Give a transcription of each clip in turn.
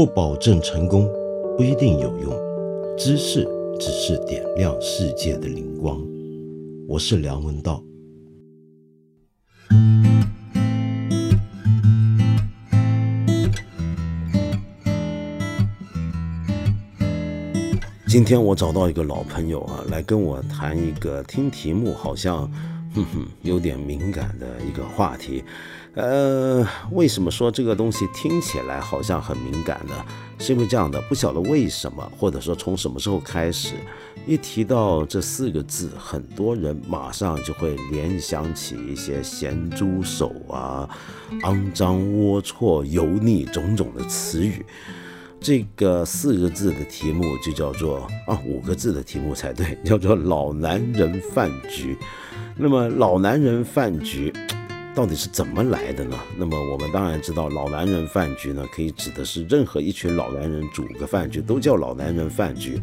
不保证成功，不一定有用。知识只是点亮世界的灵光。我是梁文道。今天我找到一个老朋友啊，来跟我谈一个听题目好像，哼哼，有点敏感的一个话题。呃，为什么说这个东西听起来好像很敏感呢？是因为这样的，不晓得为什么，或者说从什么时候开始，一提到这四个字，很多人马上就会联想起一些咸猪手啊、肮脏、龌龊、油腻种种的词语。这个四个字的题目就叫做啊，五个字的题目才对，叫做“老男人饭局”。那么“老男人饭局”到底是怎么来的呢？那么我们当然知道，“老男人饭局”呢，可以指的是任何一群老男人煮个饭局，都叫“老男人饭局”。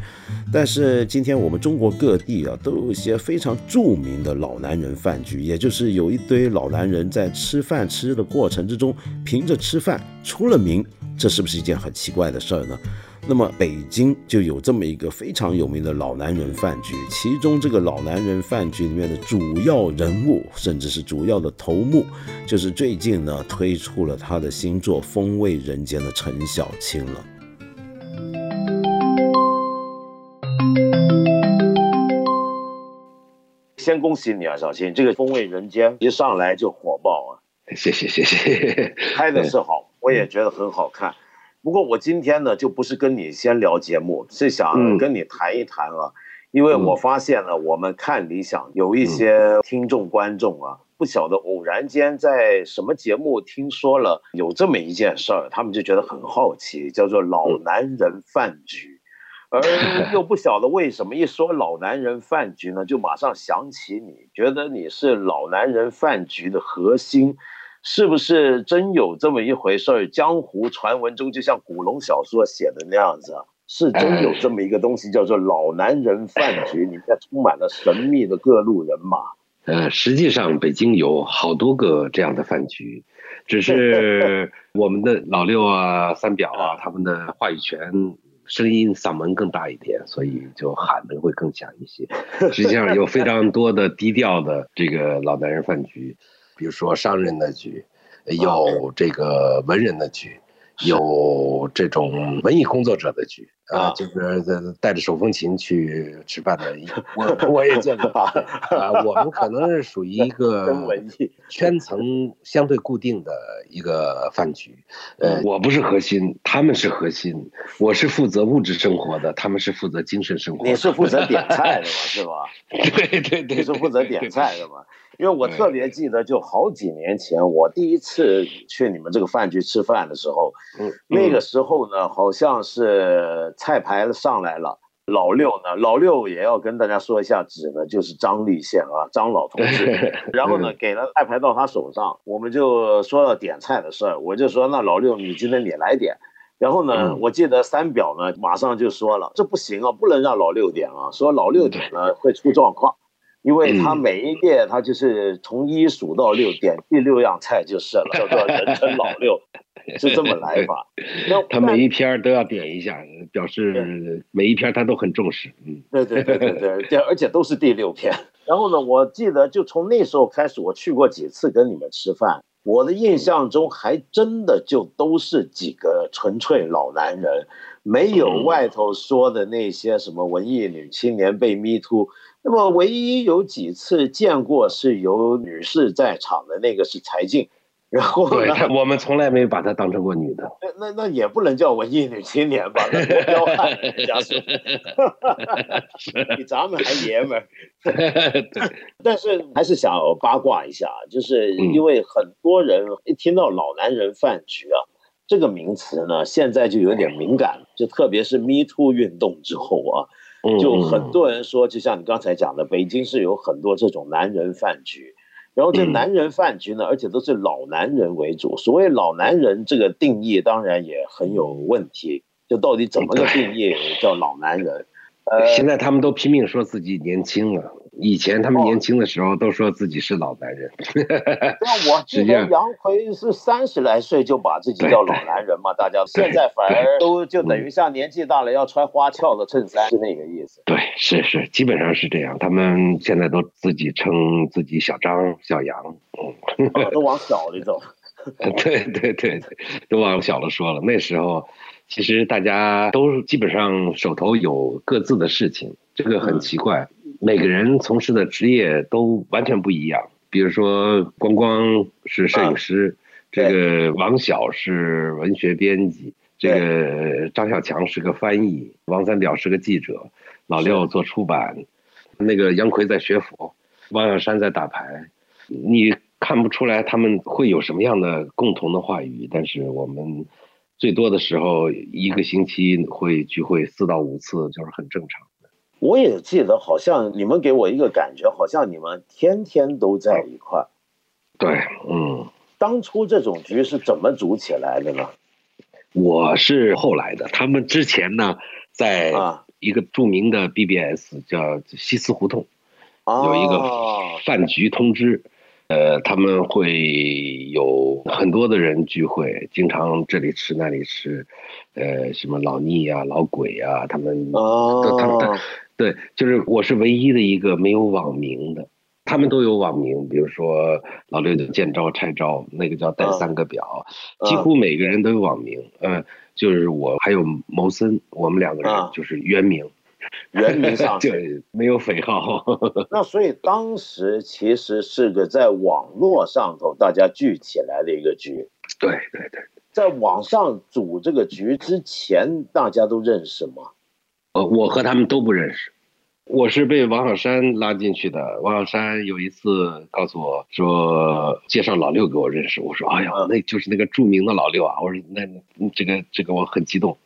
但是今天我们中国各地啊，都有一些非常著名的老男人饭局，也就是有一堆老男人在吃饭吃的过程之中，凭着吃饭出了名。这是不是一件很奇怪的事儿呢？那么北京就有这么一个非常有名的老男人饭局，其中这个老男人饭局里面的主要人物，甚至是主要的头目，就是最近呢推出了他的新作《风味人间》的陈小青了。先恭喜你啊，小青，这个《风味人间》一上来就火爆啊！谢谢谢谢，拍的是好。我也觉得很好看，不过我今天呢就不是跟你先聊节目，是想跟你谈一谈啊，因为我发现了我们看理想有一些听众观众啊，不晓得偶然间在什么节目听说了有这么一件事儿，他们就觉得很好奇，叫做老男人饭局，而 又不晓得为什么一说老男人饭局呢，就马上想起你，觉得你是老男人饭局的核心。是不是真有这么一回事儿？江湖传闻中，就像古龙小说写的那样子，是真有这么一个东西，叫做老男人饭局，里面充满了神秘的各路人马。呃，实际上北京有好多个这样的饭局，只是我们的老六啊、三表啊，他们的话语权、声音、嗓门更大一点，所以就喊的会更响一些。实际上有非常多的低调的这个老男人饭局。比如说商人的局，有这个文人的局，有这种文艺工作者的局啊，就是带着手风琴去吃饭的，我我也见过啊。我们可能是属于一个圈层相对固定的一个饭局，呃，我不是核心，他们是核心，我是负责物质生活的，他们是负责精神生活。你是负责点菜的嘛，是吧？对对对，你是负责点菜的嘛？因为我特别记得，就好几年前，我第一次去你们这个饭局吃饭的时候，嗯，那个时候呢，好像是菜牌上来了，老六呢，老六也要跟大家说一下，指的就是张立宪啊，张老同志。然后呢，给了菜牌到他手上，我们就说了点菜的事儿，我就说那老六，你今天你来点。然后呢，我记得三表呢，马上就说了，这不行啊，不能让老六点啊，说老六点了会出状况。因为他每一遍他就是从一数到六，点第六样菜就是了，叫做人称老六，是这么来法。他每一篇都要点一下，表示每一篇他都很重视。嗯，对对对对对，而且都是第六篇。然后呢，我记得就从那时候开始，我去过几次跟你们吃饭，我的印象中还真的就都是几个纯粹老男人，没有外头说的那些什么文艺女青年被迷突。那么，唯一有几次见过是有女士在场的那个是柴静，然后对，我们从来没有把她当成过女的。那那那也不能叫文艺女青年吧？多彪悍，人家说，比咱们还爷们儿。但是还是想八卦一下，就是因为很多人一听到“老男人饭局”啊这个名词呢，现在就有点敏感，就特别是 Me Too 运动之后啊。就很多人说，就像你刚才讲的，北京是有很多这种男人饭局，然后这男人饭局呢，而且都是老男人为主。所谓老男人这个定义，当然也很有问题。就到底怎么个定义叫老男人？呃，现在他们都拼命说自己年轻了，以前他们年轻的时候都说自己是老男人。那我记得杨奎是三十来岁就把自己叫老男人嘛，大家现在反而都就等于像年纪大了要穿花俏的衬衫，是那个意思。对，是是，基本上是这样。他们现在都自己称自己小张、小杨，嗯，都往小里走。对对对对，都往小了说了。那时候其实大家都基本上手头有各自的事情，这个很奇怪。每个人从事的职业都完全不一样。比如说，光光是摄影师，这个王晓是文学编辑，这个张小强是个翻译，王三表是个记者，老六做出版，那个杨奎在学府，王小山在打牌。你。看不出来他们会有什么样的共同的话语，但是我们最多的时候一个星期会聚会四到五次，就是很正常的。我也记得，好像你们给我一个感觉，好像你们天天都在一块儿。对，嗯。当初这种局是怎么组起来的呢？我是后来的，他们之前呢，在一个著名的 BBS 叫西斯胡同，有一个饭局通知。呃，他们会有很多的人聚会，经常这里吃那里吃，呃，什么老聂呀、老鬼呀，他们哦，他们对，就是我是唯一的一个没有网名的，他们都有网名，比如说老六的见招拆招，那个叫带三个表，几乎每个人都有网名，嗯，就是我还有谋森，我们两个人就是原名。原名上就没有匪号，那所以当时其实是个在网络上头大家聚起来的一个局。对对对，在网上组这个局之前，大家都认识吗？呃，我和他们都不认识，我是被王小山拉进去的。王小山有一次告诉我说，介绍老六给我认识。我说，哎呀，那就是那个著名的老六啊。我说，那这个这个我很激动，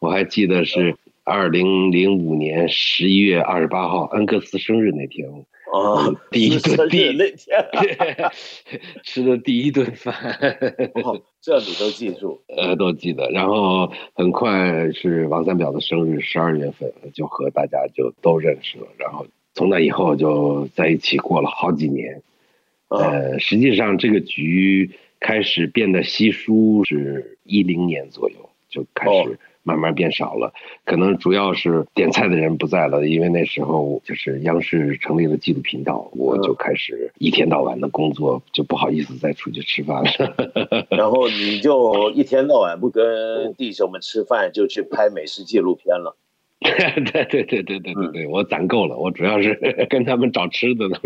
我还记得是。二零零五年十一月二十八号，恩格斯生日那天，哦，第一顿第那天 吃的第一顿饭，这你都记住？呃，都记得。然后很快是王三表的生日，十二月份就和大家就都认识了。然后从那以后就在一起过了好几年。呃，实际上这个局开始变得稀疏是一零年左右就开始。慢慢变少了，可能主要是点菜的人不在了，因为那时候就是央视成立了纪录频道，我就开始一天到晚的工作，就不好意思再出去吃饭了。然后 你就一天到晚不跟弟兄们吃饭，就去拍美食纪录片了。对对对对对对对，我攒够了，我主要是跟他们找吃的呢。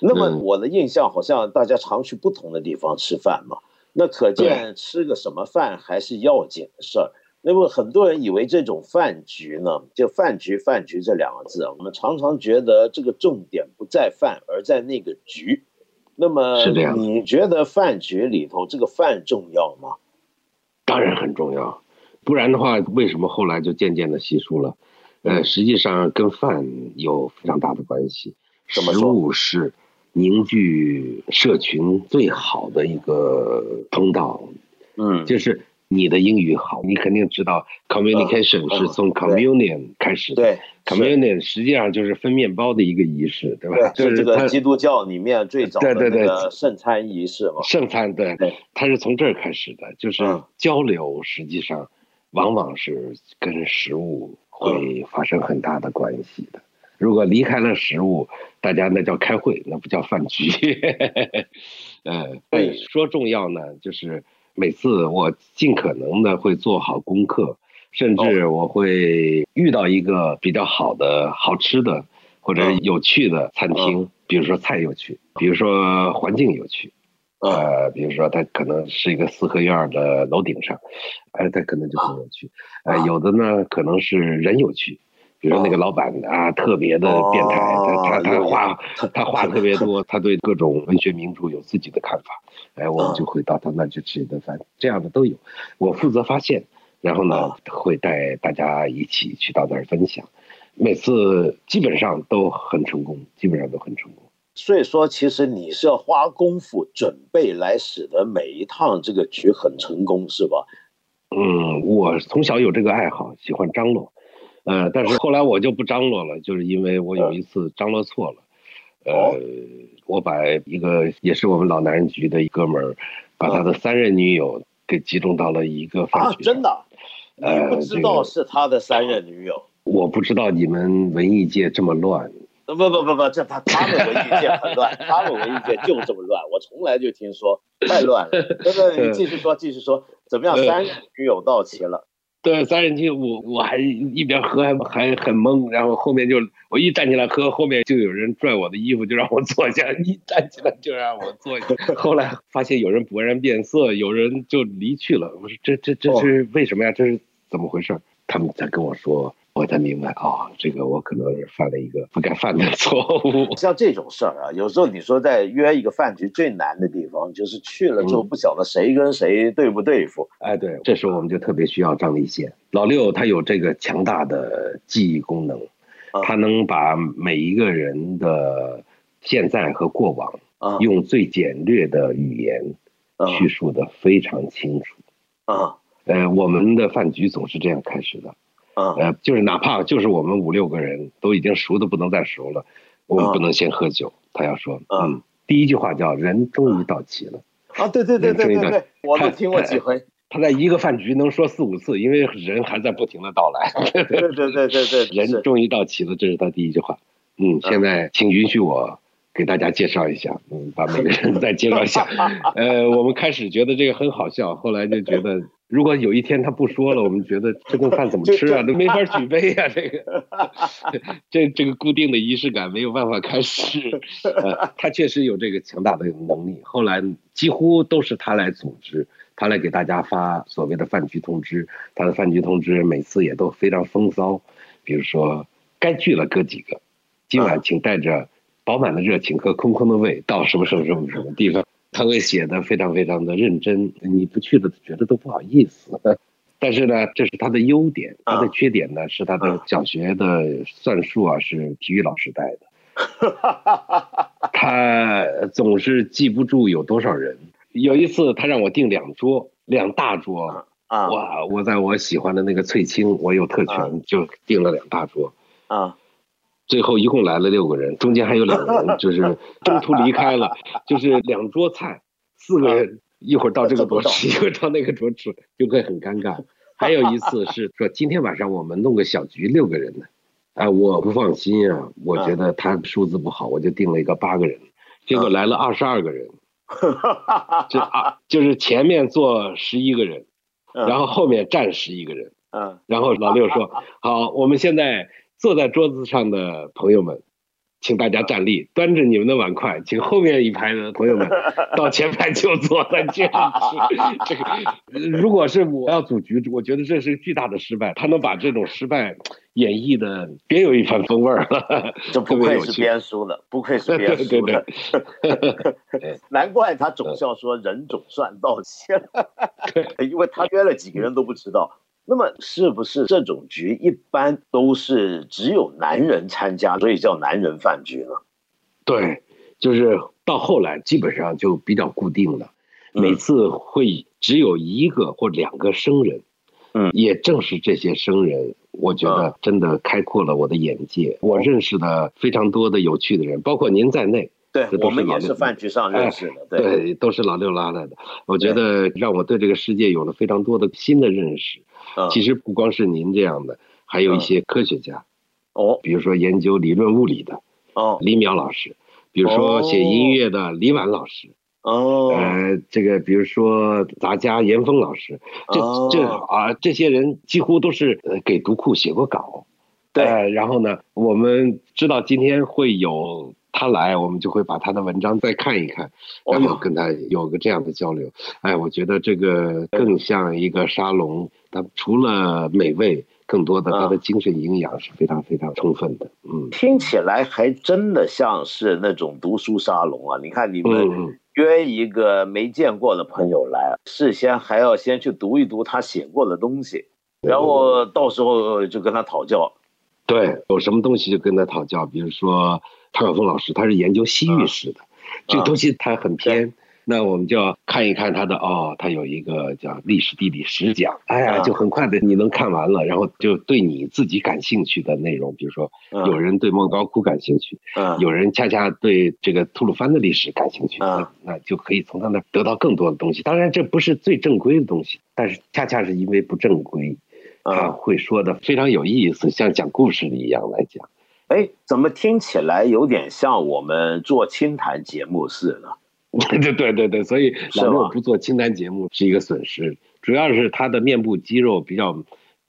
那么我的印象好像大家常去不同的地方吃饭嘛，那可见吃个什么饭还是要紧的事儿。那么很多人以为这种饭局呢，就饭局饭局这两个字啊，我们常常觉得这个重点不在饭，而在那个局。那么你觉得饭局里头这个饭重要吗？当然很重要，不然的话，为什么后来就渐渐的稀疏了？呃，实际上跟饭有非常大的关系。食物是凝聚社群最好的一个通道。嗯，就是。你的英语好，你肯定知道 communication 是从 communion 开始的。对，communion 实际上就是分面包的一个仪式，对吧？就是这个基督教里面最早的那个圣餐仪式嘛。圣餐，对，它是从这儿开始的，就是交流，实际上往往是跟食物会发生很大的关系的。如果离开了食物，大家那叫开会，那不叫饭局。呃，说重要呢，就是。每次我尽可能的会做好功课，甚至我会遇到一个比较好的、好吃的或者有趣的餐厅，比如说菜有趣，比如说环境有趣，呃，比如说它可能是一个四合院的楼顶上，哎，它可能就很有趣，呃，有的呢可能是人有趣。比如说那个老板啊，特别的变态，他他他话他话特别多，他对各种文学名著有自己的看法，哎，我们就会到他那去吃一顿饭，这样的都有。我负责发现，然后呢会带大家一起去到那儿分享，每次基本上都很成功，基本上都很成功。所以说，其实你是要花功夫准备来使得每一趟这个局很成功，是吧？嗯，我从小有这个爱好，喜欢张罗。呃，但是后来我就不张罗了，就是因为我有一次张罗错了，呃，我把一个也是我们老男人局的一哥们儿，把他的三任女友给集中到了一个饭局。啊，真的？你不知道是他的三任女友？我不知道你们文艺界这么乱。不不不不，这他他们文艺界很乱，他们文艺界就这么乱。我从来就听说太乱了。真的，你继续说，继续说，怎么样？三任女友到齐了。对，三人机，我我还一边喝还还很懵，然后后面就我一站起来喝，后面就有人拽我的衣服，就让我坐下。一站起来就让我坐下。后来发现有人勃然变色，有人就离去了。我说这这这是为什么呀？这是怎么回事？他们在跟我说。我才明白啊，这个我可能是犯了一个不该犯的错误。像这种事儿啊，有时候你说在约一个饭局最难的地方，就是去了之后不晓得谁跟谁对不对付。哎，对，这时候我们就特别需要张立宪老六，他有这个强大的记忆功能，他能把每一个人的现在和过往，用最简略的语言叙述的非常清楚。啊，呃，我们的饭局总是这样开始的。呃，就是哪怕就是我们五六个人都已经熟的不能再熟了，我们不能先喝酒。他要说，嗯，第一句话叫“人终于到齐了”。啊，对对对对对对，我都听过几回。他在一个饭局能说四五次，因为人还在不停的到来。对对对对对，人终于到齐了，这是他第一句话。嗯，现在请允许我给大家介绍一下，嗯，把每个人 再介绍一下。呃，我们开始觉得这个很好笑，后来就觉得。如果有一天他不说了，我们觉得这顿饭怎么吃啊？都没法举杯啊！这个，这这个固定的仪式感没有办法开始。呃，他确实有这个强大的能力。后来几乎都是他来组织，他来给大家发所谓的饭局通知。他的饭局通知每次也都非常风骚，比如说该聚了哥几个，今晚请带着饱满的热情和空空的胃到什么什么什么什么地方。他会写的非常非常的认真，你不去了觉得都不好意思。但是呢，这是他的优点，他的缺点呢是他的小学的算术啊是体育老师带的，他总是记不住有多少人。有一次他让我订两桌，两大桌啊，哇！我在我喜欢的那个翠青，我有特权就订了两大桌啊。最后一共来了六个人，中间还有两个人就是中途离开了，就是两桌菜，四个人一会儿到这个桌吃，一会儿到那个桌吃，就会很尴尬。还有一次是说今天晚上我们弄个小局六个人的，哎，我不放心啊，我觉得他数字不好，我就定了一个八个人，结果来了二十二个人，就啊就是前面坐十一个人，然后后面站十一个人，嗯，然后老六说好，我们现在。坐在桌子上的朋友们，请大家站立，端着你们的碗筷，请后面一排的朋友们 到前排就坐在这样吃。这个，如果是我要组局，我觉得这是巨大的失败。他能把这种失败演绎的别有一番风味儿了，这不愧是编书的，不愧是 编书的。难怪他总是要说人总算到齐了，因为他约了几个人都不知道。那么是不是这种局一般都是只有男人参加，所以叫男人饭局呢？对，就是到后来基本上就比较固定了，每次会只有一个或两个生人。嗯，也正是这些生人，我觉得真的开阔了我的眼界。我认识的非常多的有趣的人，包括您在内。对，我们也是饭局上认识的。对，都是老六拉来的。我觉得让我对这个世界有了非常多的新的认识。其实不光是您这样的，还有一些科学家，哦，比如说研究理论物理的，哦，李淼老师，比如说写音乐的李婉老师，哦，呃，这个比如说杂家严峰老师，这这啊，这些人几乎都是呃给读库写过稿，对，然后呢，我们知道今天会有。他来，我们就会把他的文章再看一看，然后跟他有个这样的交流。哎，我觉得这个更像一个沙龙。它除了美味，更多的它的精神营养是非常非常充分的。嗯，听起来还真的像是那种读书沙龙啊！你看，你们约一个没见过的朋友来，事先还要先去读一读他写过的东西，然后到时候就跟他讨教。对，有什么东西就跟他讨教，比如说。唐晓峰老师他是研究西域史的，这个东西他很偏，那我们就要看一看他的哦，他有一个叫历史地理十讲，哎呀，就很快的你能看完了，然后就对你自己感兴趣的内容，比如说有人对莫高窟感兴趣，有人恰恰对这个吐鲁番的历史感兴趣，那那就可以从他那得到更多的东西。当然这不是最正规的东西，但是恰恰是因为不正规，他会说的非常有意思，像讲故事的一样来讲。哎，怎么听起来有点像我们做清谈节目似的？对对对对，所以老陆不做清单节目是一个损失，主要是他的面部肌肉比较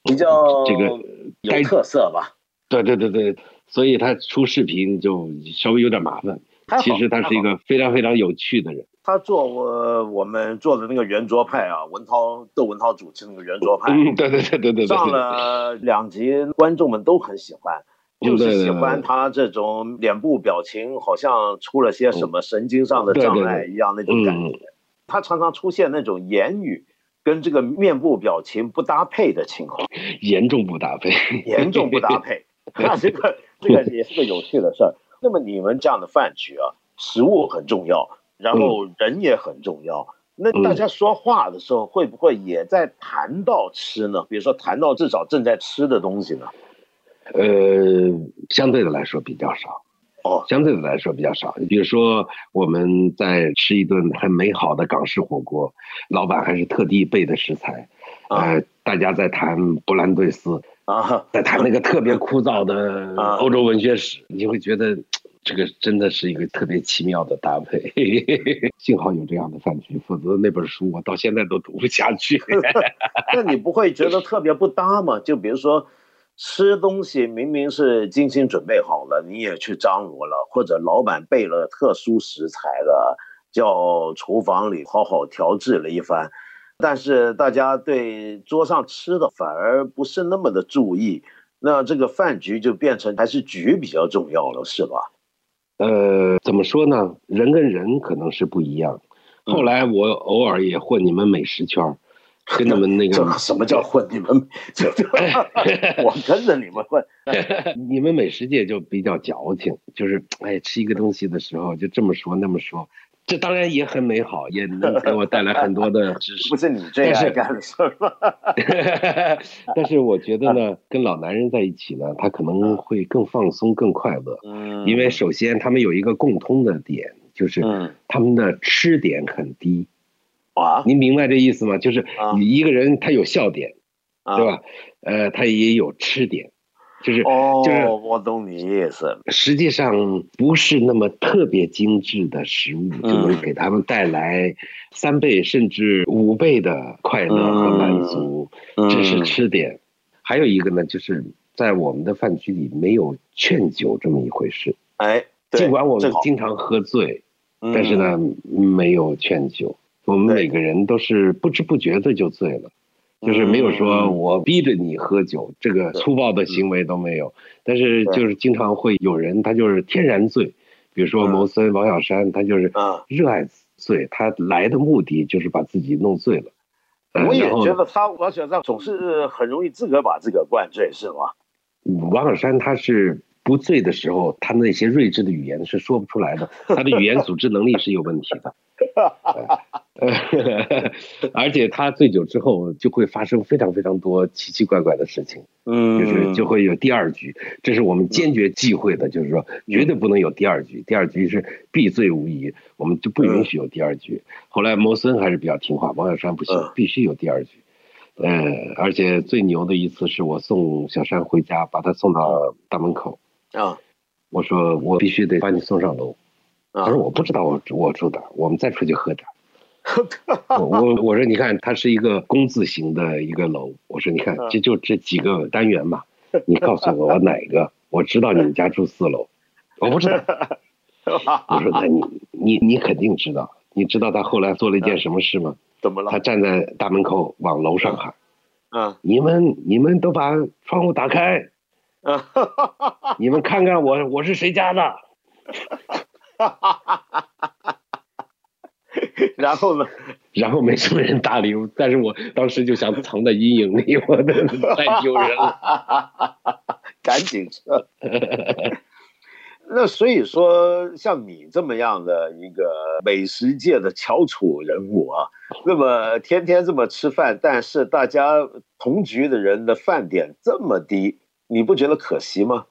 比较这个有特色吧？对对对对，所以他出视频就稍微有点麻烦。其实他是一个非常非常有趣的人。他做我我们做的那个圆桌派啊，文涛窦文涛主持那个圆桌派，嗯，对对对对对，上了两集，观众们都很喜欢。就是喜欢他这种脸部表情，好像出了些什么神经上的障碍一样那种感觉。他常常出现那种言语跟这个面部表情不搭配的情况，严重不搭配，严重不搭配。那这个这个也是个有趣的事儿。那么你们这样的饭局啊，食物很重要，然后人也很重要。那大家说话的时候，会不会也在谈到吃呢？比如说谈到至少正在吃的东西呢？呃，相对的来说比较少，哦，相对的来说比较少。你比如说我们在吃一顿很美好的港式火锅，老板还是特地备的食材，呃，大家在谈布兰对斯啊，在谈那个特别枯燥的 欧洲文学史，你会觉得这个真的是一个特别奇妙的搭配。幸好有这样的饭局，否则那本书我到现在都读不下去。那你不会觉得特别不搭吗？就比如说。吃东西明明是精心准备好了，你也去张罗了，或者老板备了特殊食材了，叫厨房里好好调制了一番，但是大家对桌上吃的反而不是那么的注意，那这个饭局就变成还是局比较重要了，是吧？呃，怎么说呢？人跟人可能是不一样。后来我偶尔也混你们美食圈。跟你们那个什么叫混？你们就 我跟着你们混。你们美食界就比较矫情，就是哎，吃一个东西的时候就这么说那么说，这当然也很美好，也能给我带来很多的知识。不是你这样干的事儿吗？但是我觉得呢，跟老男人在一起呢，他可能会更放松、更快乐。嗯，因为首先他们有一个共通的点，就是他们的吃点很低。啊，您明白这意思吗？就是一个人他有笑点，对吧？呃，他也有吃点，就是就是我懂你意思。实际上不是那么特别精致的食物就能给他们带来三倍甚至五倍的快乐和满足，这是吃点。还有一个呢，就是在我们的饭局里没有劝酒这么一回事。哎，尽管我们经常喝醉，但是呢，没有劝酒。我们每个人都是不知不觉的就醉了，就是没有说我逼着你喝酒，这个粗暴的行为都没有。但是就是经常会有人他就是天然醉，比如说牟森、王小山，他就是热爱醉，他来的目的就是把自己弄醉了。我也觉得他王小山总是很容易自个把自个灌醉，是吗？王小山他是不醉的时候，他那些睿智的语言是说不出来的，他的语言组织能力是有问题的。而且他醉酒之后就会发生非常非常多奇奇怪怪的事情，嗯，就是就会有第二局，这是我们坚决忌讳的，就是说绝对不能有第二局，第二局是必醉无疑，我们就不允许有第二局。后来摩森还是比较听话，王小山不行，必须有第二局。呃，而且最牛的一次是我送小山回家，把他送到大门口，啊，我说我必须得把你送上楼。他说我不知道我我住哪，我们再出去喝点。我我我说你看，它是一个工字形的一个楼。我说你看，这就这几个单元嘛，你告诉我我哪个？我知道你们家住四楼，我不知道。我说那你你你肯定知道，你知道他后来做了一件什么事吗？怎么了？他站在大门口往楼上喊：“嗯，你们你们都把窗户打开，你们看看我我是谁家的。”然后呢？然后没什么人搭理我，但是我当时就想藏在阴影里，我的 太丢人了，赶紧撤。那所以说，像你这么样的一个美食界的翘楚人物啊，那么天天这么吃饭，但是大家同局的人的饭点这么低，你不觉得可惜吗？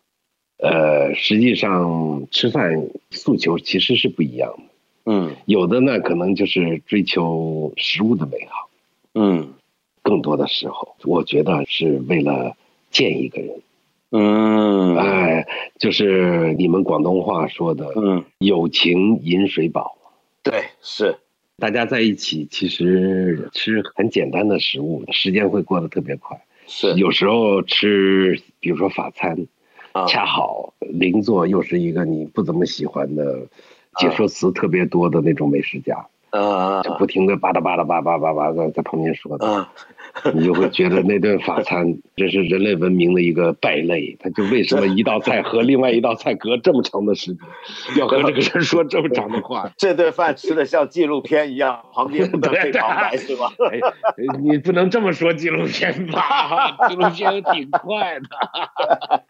呃，实际上吃饭诉求其实是不一样的。嗯，有的呢，可能就是追求食物的美好。嗯，更多的时候，我觉得是为了见一个人。嗯，哎，就是你们广东话说的，嗯，友情饮水饱。对，是，大家在一起，其实吃很简单的食物，时间会过得特别快。是，有时候吃，比如说法餐，啊，恰好邻座又是一个你不怎么喜欢的，解说词特别多的那种美食家，啊，就不停的吧嗒吧嗒吧吧吧吧的在旁边说的。啊，你就会觉得那顿法餐这是人类文明的一个败类，他就为什么一道菜和另外一道菜隔这么长的时间，要和这个人说这么长的话？这顿饭吃的像纪录片一样，旁边不断配旁白是吧？哎，你不能这么说纪录片吧？纪录片挺快的。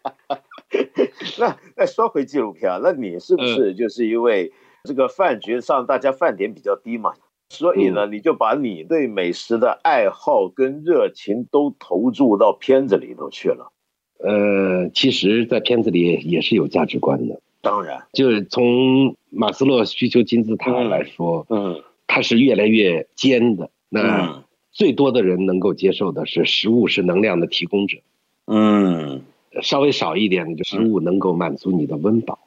那那说回纪录片，那你是不是就是因为这个饭局上大家饭点比较低嘛？所以呢，你就把你对美食的爱好跟热情都投注到片子里头去了。呃，其实，在片子里也是有价值观的。当然，就是从马斯洛需求金字塔来说，嗯，它是越来越尖的。那最多的人能够接受的是食物是能量的提供者，嗯，稍微少一点的就食物能够满足你的温饱，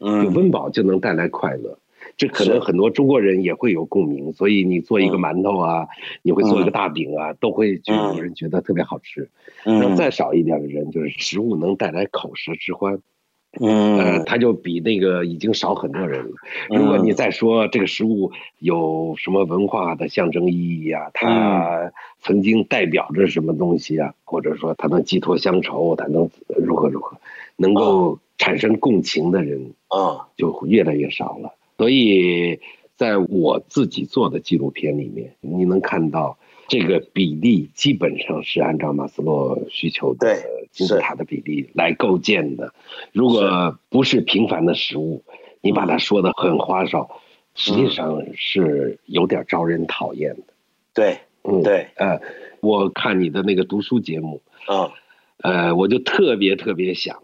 嗯，有温饱就能带来快乐。这可能很多中国人也会有共鸣，所以你做一个馒头啊，你会做一个大饼啊，都会就有人觉得特别好吃。那再少一点的人，就是食物能带来口舌之欢，嗯，他就比那个已经少很多人了。如果你再说这个食物有什么文化的象征意义啊，它曾经代表着什么东西啊，或者说它能寄托乡愁，它能如何如何，能够产生共情的人啊，就越来越少了。所以，在我自己做的纪录片里面，你能看到这个比例基本上是按照马斯洛需求的金字塔的比例来构建的。如果不是平凡的食物，你把它说的很花哨，实际上是有点招人讨厌的。对，嗯，对，呃，我看你的那个读书节目，啊，呃，我就特别特别想，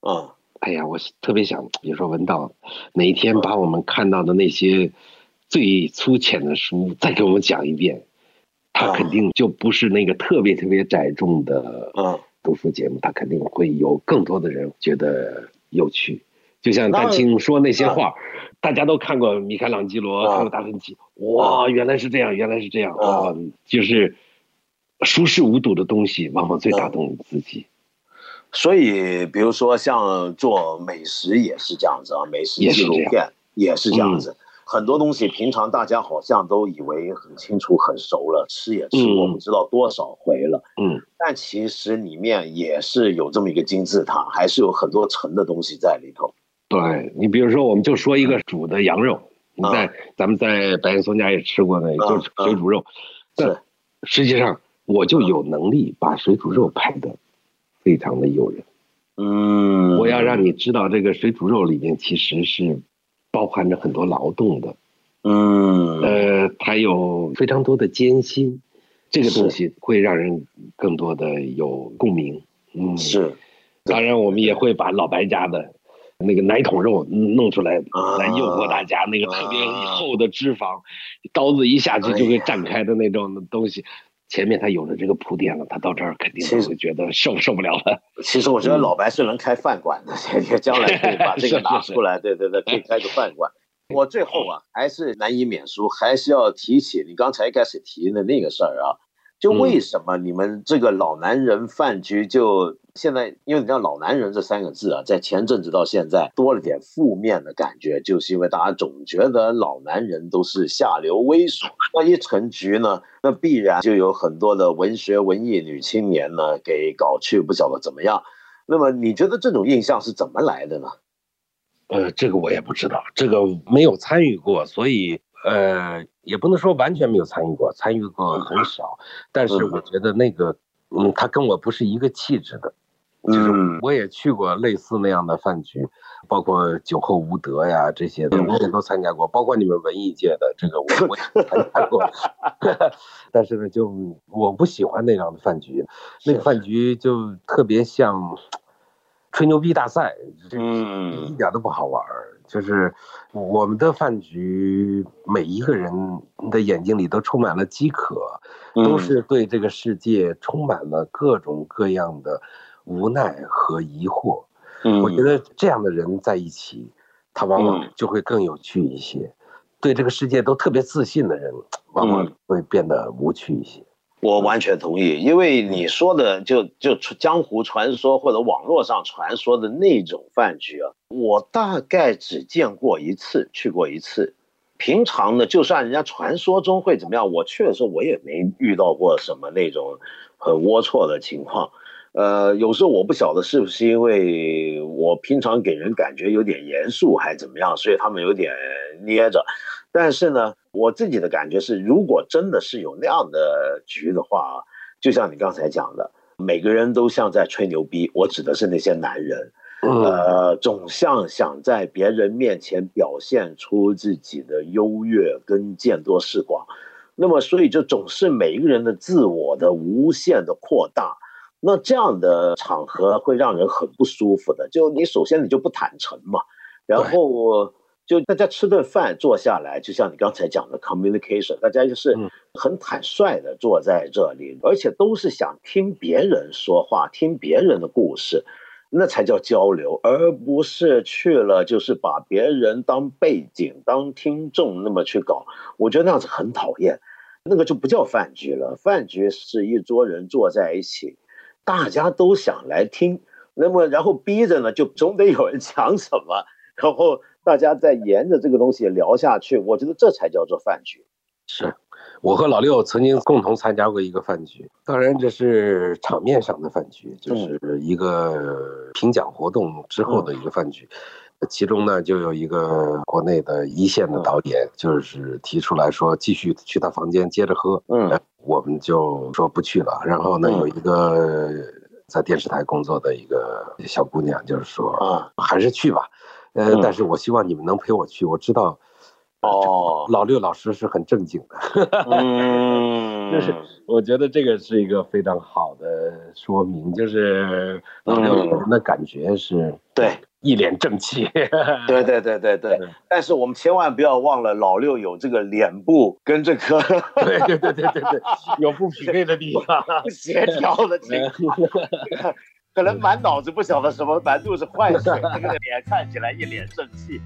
啊。哎呀，我特别想，比如说文道，哪一天把我们看到的那些最粗浅的书再给我们讲一遍，他肯定就不是那个特别特别窄众的嗯读书节目，他肯定会有更多的人觉得有趣。就像丹青说那些话，大家都看过米开朗基罗，看过达芬奇，哇，原来是这样，原来是这样，哇，就是熟视无睹的东西，往往最打动你自己。所以，比如说像做美食也是这样子啊，美食纪录片也是这样子。很多东西平常大家好像都以为很清楚、很熟了，吃也吃过不知道多少回了。嗯，但其实里面也是有这么一个金字塔，还是有很多层的东西在里头。对你，比如说，我们就说一个煮的羊肉，你在咱们在白岩松家也吃过那，就是水煮肉。对，实际上我就有能力把水煮肉拍的。非常的诱人，嗯，我要让你知道，这个水煮肉里面其实是包含着很多劳动的，嗯，呃，它有非常多的艰辛，这个东西会让人更多的有共鸣，嗯，是，当然我们也会把老白家的那个奶桶肉弄出来，来诱惑大家，那个特别厚的脂肪，刀子一下去就会绽开的那种东西。前面他有了这个铺垫了，他到这儿肯定会觉得受受不了了。其实我觉得老白是能开饭馆的，将来可以把这个拿出来，对对对，可以开个饭馆。我最后啊，还是难以免俗，还是要提起你刚才开始提的那个事儿啊。就为什么你们这个老男人饭局就现在，因为你知道“老男人”这三个字啊，在前阵子到现在多了点负面的感觉，就是因为大家总觉得老男人都是下流猥琐。那一成局呢，那必然就有很多的文学文艺女青年呢给搞去，不晓得怎么样。那么你觉得这种印象是怎么来的呢？呃，这个我也不知道，这个没有参与过，所以。呃，也不能说完全没有参与过，参与过很少，但是我觉得那个，嗯，他跟我不是一个气质的，就是我也去过类似那样的饭局，包括酒后无德呀这些的，我也都参加过。包括你们文艺界的这个，我我也参加过。但是呢，就我不喜欢那样的饭局，那个饭局就特别像吹牛逼大赛，嗯，一点都不好玩。就是我们的饭局，每一个人的眼睛里都充满了饥渴，都是对这个世界充满了各种各样的。无奈和疑惑，嗯，我觉得这样的人在一起，他往往就会更有趣一些。对这个世界都特别自信的人，往往会变得无趣一些。我完全同意，因为你说的就就江湖传说或者网络上传说的那种饭局啊，我大概只见过一次，去过一次。平常呢，就算人家传说中会怎么样，我去的时候我也没遇到过什么那种很龌龊的情况。呃，有时候我不晓得是不是因为我平常给人感觉有点严肃，还怎么样，所以他们有点捏着。但是呢，我自己的感觉是，如果真的是有那样的局的话啊，就像你刚才讲的，每个人都像在吹牛逼。我指的是那些男人，呃，总像想在别人面前表现出自己的优越跟见多识广，那么所以就总是每一个人的自我的无限的扩大。那这样的场合会让人很不舒服的。就你首先你就不坦诚嘛，然后就大家吃顿饭坐下来，就像你刚才讲的 communication，大家就是很坦率的坐在这里，而且都是想听别人说话，听别人的故事，那才叫交流，而不是去了就是把别人当背景、当听众那么去搞。我觉得那样子很讨厌，那个就不叫饭局了。饭局是一桌人坐在一起。大家都想来听，那么然后逼着呢，就总得有人讲什么，然后大家再沿着这个东西聊下去。我觉得这才叫做饭局。是，我和老六曾经共同参加过一个饭局，当然这是场面上的饭局，就是一个评奖活动之后的一个饭局。其中呢，就有一个国内的一线的导演，就是提出来说继续去他房间接着喝。嗯。我们就说不去了。然后呢，有一个在电视台工作的一个小姑娘，就是说啊，还是去吧。呃，但是我希望你们能陪我去。我知道，哦，老六老师是很正经的。嗯，就是我觉得这个是一个非常好的说明，就是老六给人的感觉是对。一脸正气，对对对对对。但是我们千万不要忘了，老六有这个脸部跟这个，对对对对对对，有不匹配的地方，不协调的情况，可能满脑子不晓得什么，满肚子坏水，这个脸看起来一脸正气。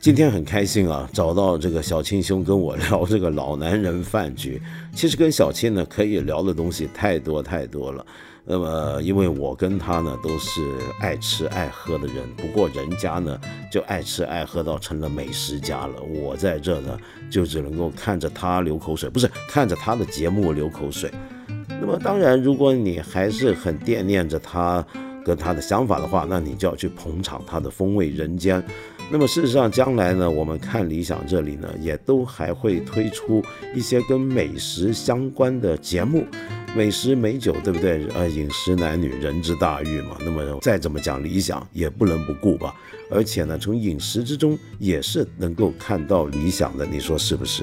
今天很开心啊，找到这个小青兄跟我聊这个老男人饭局。其实跟小青呢可以聊的东西太多太多了。那么，因为我跟他呢都是爱吃爱喝的人，不过人家呢就爱吃爱喝到成了美食家了。我在这呢就只能够看着他流口水，不是看着他的节目流口水。那么当然，如果你还是很惦念着他跟他的想法的话，那你就要去捧场他的风味人间。那么事实上，将来呢，我们看理想这里呢，也都还会推出一些跟美食相关的节目。美食美酒，对不对？呃，饮食男女，人之大欲嘛。那么再怎么讲理想，也不能不顾吧。而且呢，从饮食之中也是能够看到理想的，你说是不是？